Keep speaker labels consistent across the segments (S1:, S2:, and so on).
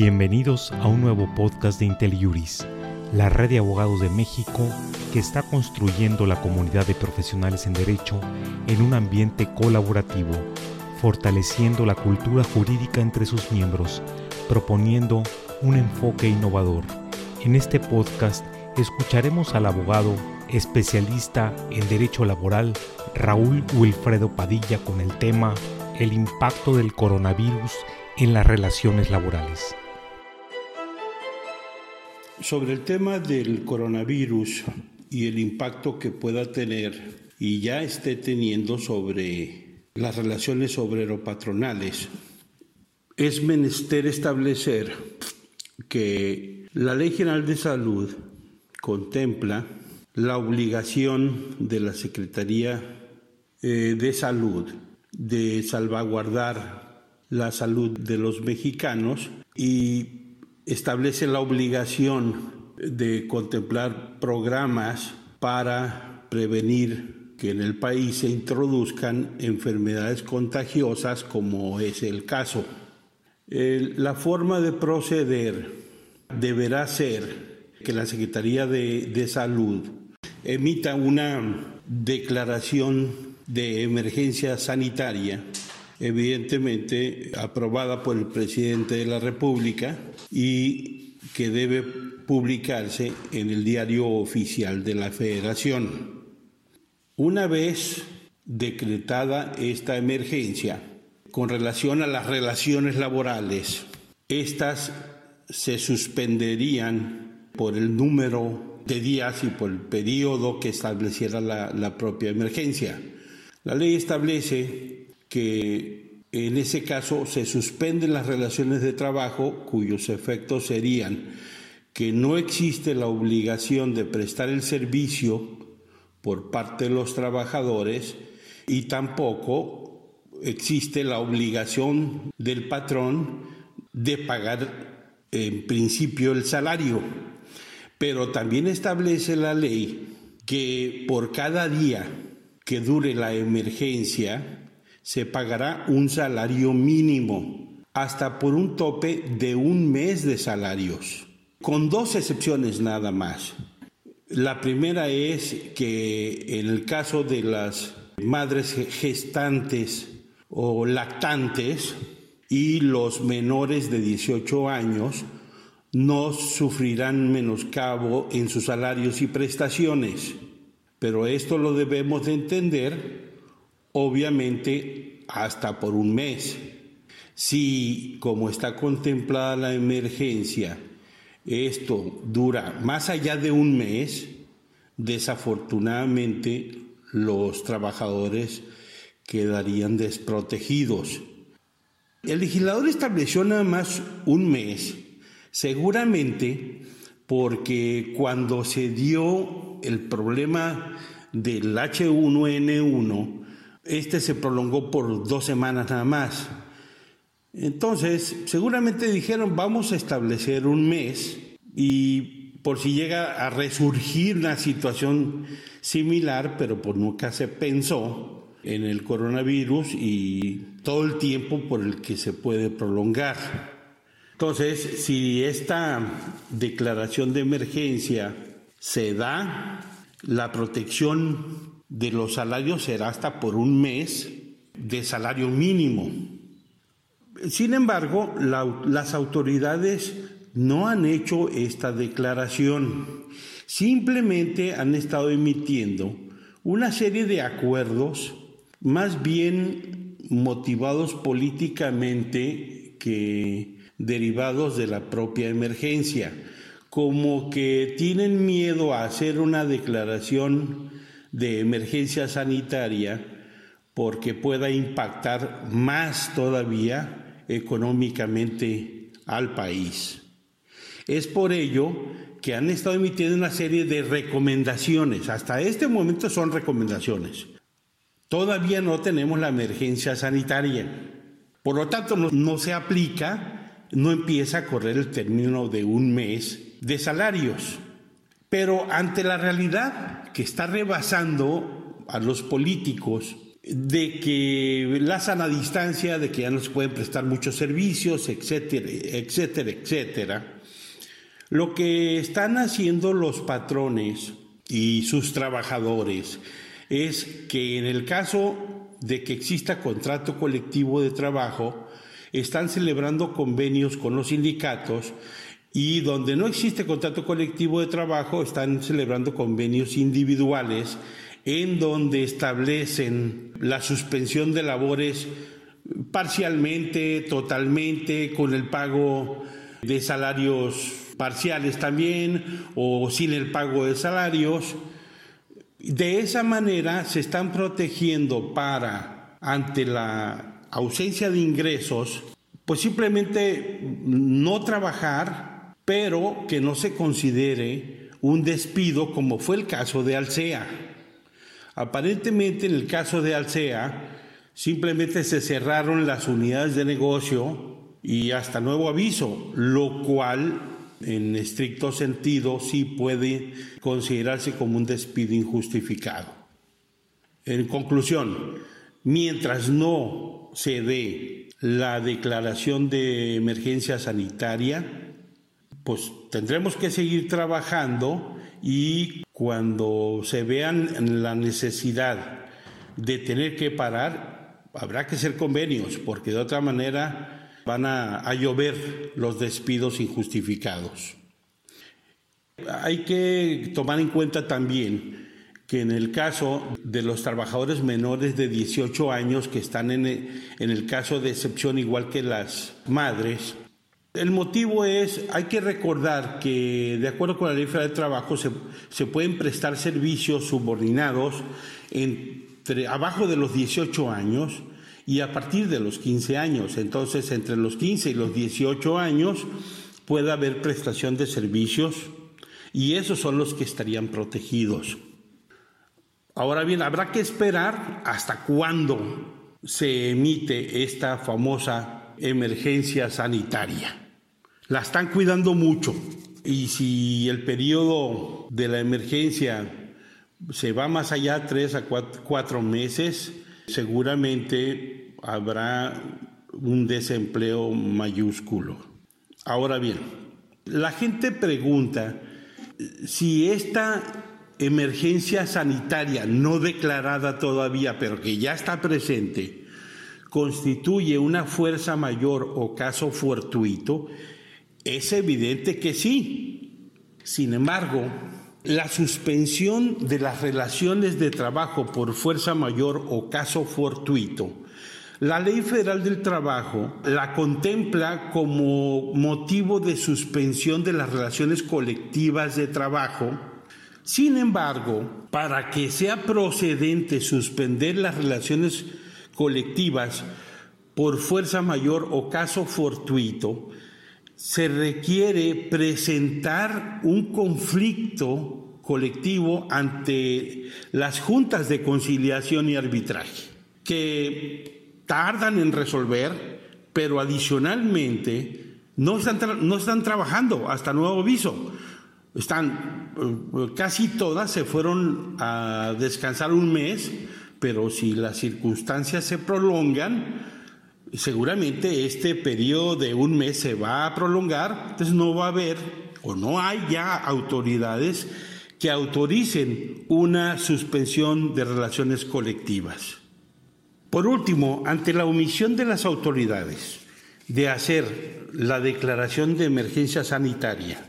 S1: Bienvenidos a un nuevo podcast de IntelliJuris, la red de abogados de México que está construyendo la comunidad de profesionales en derecho en un ambiente colaborativo, fortaleciendo la cultura jurídica entre sus miembros, proponiendo un enfoque innovador. En este podcast escucharemos al abogado especialista en derecho laboral Raúl Wilfredo Padilla con el tema El impacto del coronavirus en las relaciones laborales.
S2: Sobre el tema del coronavirus y el impacto que pueda tener y ya esté teniendo sobre las relaciones obrero-patronales, es menester establecer que la Ley General de Salud contempla la obligación de la Secretaría eh, de Salud de salvaguardar la salud de los mexicanos y establece la obligación de contemplar programas para prevenir que en el país se introduzcan enfermedades contagiosas como es el caso. la forma de proceder deberá ser que la Secretaría de, Salud emita una declaración de emergencia sanitaria evidentemente aprobada por el presidente de la República y que debe publicarse en el diario oficial de la Federación. Una vez decretada esta emergencia con relación a las relaciones laborales, estas se suspenderían por el número de días y por el periodo que estableciera la, la propia emergencia. La ley establece que en ese caso se suspenden las relaciones de trabajo cuyos efectos serían que no existe la obligación de prestar el servicio por parte de los trabajadores y tampoco existe la obligación del patrón de pagar en principio el salario. Pero también establece la ley que por cada día que dure la emergencia, se pagará un salario mínimo, hasta por un tope de un mes de salarios, con dos excepciones nada más. La primera es que en el caso de las madres gestantes o lactantes y los menores de 18 años no sufrirán menoscabo en sus salarios y prestaciones. Pero esto lo debemos de entender obviamente hasta por un mes. Si, como está contemplada la emergencia, esto dura más allá de un mes, desafortunadamente los trabajadores quedarían desprotegidos. El legislador estableció nada más un mes, seguramente porque cuando se dio el problema del H1N1, este se prolongó por dos semanas nada más. Entonces, seguramente dijeron, vamos a establecer un mes y por si llega a resurgir una situación similar, pero por nunca se pensó en el coronavirus y todo el tiempo por el que se puede prolongar. Entonces, si esta declaración de emergencia se da, la protección de los salarios será hasta por un mes de salario mínimo. Sin embargo, las autoridades no han hecho esta declaración, simplemente han estado emitiendo una serie de acuerdos más bien motivados políticamente que derivados de la propia emergencia, como que tienen miedo a hacer una declaración de emergencia sanitaria porque pueda impactar más todavía económicamente al país. Es por ello que han estado emitiendo una serie de recomendaciones. Hasta este momento son recomendaciones. Todavía no tenemos la emergencia sanitaria. Por lo tanto, no, no se aplica, no empieza a correr el término de un mes de salarios. Pero ante la realidad que está rebasando a los políticos de que la sana distancia, de que ya no se pueden prestar muchos servicios, etcétera, etcétera, etcétera. Lo que están haciendo los patrones y sus trabajadores es que en el caso de que exista contrato colectivo de trabajo, están celebrando convenios con los sindicatos y donde no existe contrato colectivo de trabajo, están celebrando convenios individuales en donde establecen la suspensión de labores parcialmente, totalmente, con el pago de salarios parciales también o sin el pago de salarios. De esa manera se están protegiendo para, ante la ausencia de ingresos, pues simplemente no trabajar, pero que no se considere un despido como fue el caso de Alsea. Aparentemente en el caso de Alsea, simplemente se cerraron las unidades de negocio y hasta nuevo aviso, lo cual en estricto sentido sí puede considerarse como un despido injustificado. En conclusión, mientras no se dé la declaración de emergencia sanitaria, pues tendremos que seguir trabajando y cuando se vean la necesidad de tener que parar, habrá que hacer convenios, porque de otra manera van a, llover los despidos injustificados. Hay que tomar en cuenta también que en el caso de los trabajadores menores de 18 años que están en el, caso de excepción igual que las madres, el motivo es, hay que recordar que de acuerdo con la ley de trabajo se, se pueden prestar servicios subordinados entre, abajo de los 18 años y a partir de los 15 años. Entonces, entre los 15 y los 18 años puede haber prestación de servicios y esos son los que estarían protegidos. Ahora bien, habrá que esperar hasta cuándo se emite esta famosa emergencia sanitaria. La están cuidando mucho y si el periodo de la emergencia se va más allá, tres a cuatro meses, seguramente habrá un desempleo mayúsculo. Ahora bien, la gente pregunta si esta emergencia sanitaria no declarada todavía, pero que ya está presente, constituye una fuerza mayor o caso fortuito, es evidente que sí. Sin embargo, la suspensión de las relaciones de trabajo por fuerza mayor o caso fortuito, la Ley Federal del Trabajo la contempla como motivo de suspensión de las relaciones colectivas de trabajo. Sin embargo, para que sea procedente suspender las relaciones colectivas por fuerza mayor o caso fortuito, se requiere presentar un conflicto colectivo ante las juntas de conciliación y arbitraje, que tardan en resolver, pero adicionalmente no están, no están trabajando hasta nuevo aviso. Están, eh, casi todas se fueron a descansar un mes, pero si las circunstancias se prolongan, seguramente este periodo de un mes se va a prolongar, entonces no va a haber o no hay ya autoridades que autoricen una suspensión de relaciones colectivas. Por último, ante la omisión de las autoridades de hacer la declaración de emergencia sanitaria,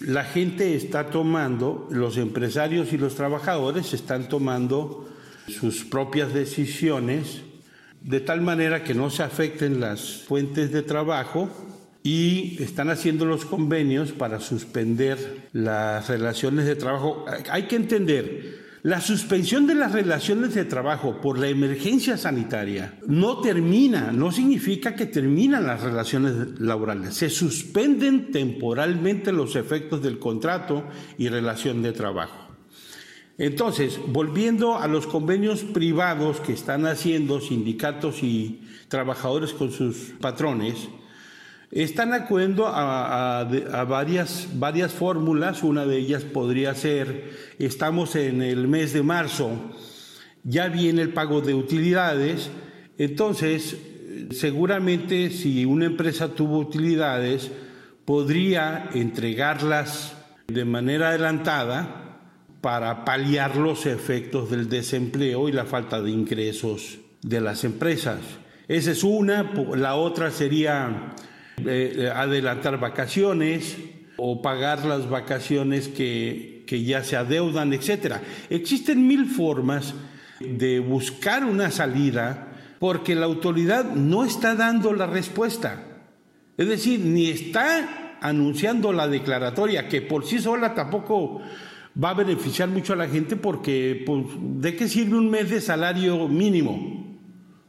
S2: la gente está tomando, los empresarios y los trabajadores están tomando sus propias decisiones de tal manera que no se afecten las fuentes de trabajo y están haciendo los convenios para suspender las relaciones de trabajo. Hay que entender, la suspensión de las relaciones de trabajo por la emergencia sanitaria no termina, no significa que terminan las relaciones laborales. Se suspenden temporalmente los efectos del contrato y relación de trabajo. Entonces, volviendo a los convenios privados que están haciendo sindicatos y trabajadores con sus patrones, están acudiendo a, varias, varias fórmulas. Una de ellas podría ser, estamos en el mes de marzo ya viene el pago de utilidades, entonces seguramente si una empresa tuvo utilidades, podría entregarlas de manera adelantada para paliar los efectos del desempleo y la falta de ingresos de las empresas. Esa es una, la otra sería eh, adelantar vacaciones o pagar las vacaciones que, que ya se adeudan, etc. Existen mil formas de buscar una salida porque la autoridad no está dando la respuesta. Es decir, ni está anunciando la declaratoria, que por sí sola tampoco va a beneficiar mucho a la gente porque pues, ¿de qué sirve un mes de salario mínimo?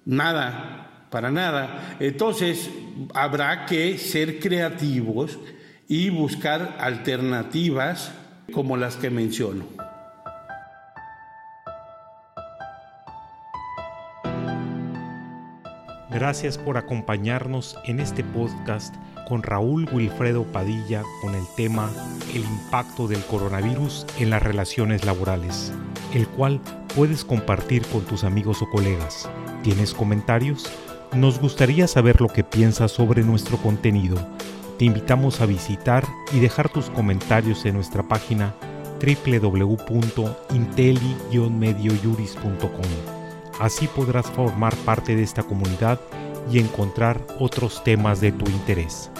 S2: Nada, para nada. Entonces habrá que ser creativos y buscar alternativas como las que menciono.
S1: Gracias por acompañarnos en este podcast con Raúl Wilfredo Padilla con el tema El impacto del coronavirus en las relaciones laborales, el cual puedes compartir con tus amigos o colegas. ¿Tienes comentarios? Nos gustaría saber lo que piensas sobre nuestro contenido. Te invitamos a visitar y dejar tus comentarios en nuestra página www.inteli-mediojuris.com. Así podrás formar parte de esta comunidad y encontrar otros temas de tu interés.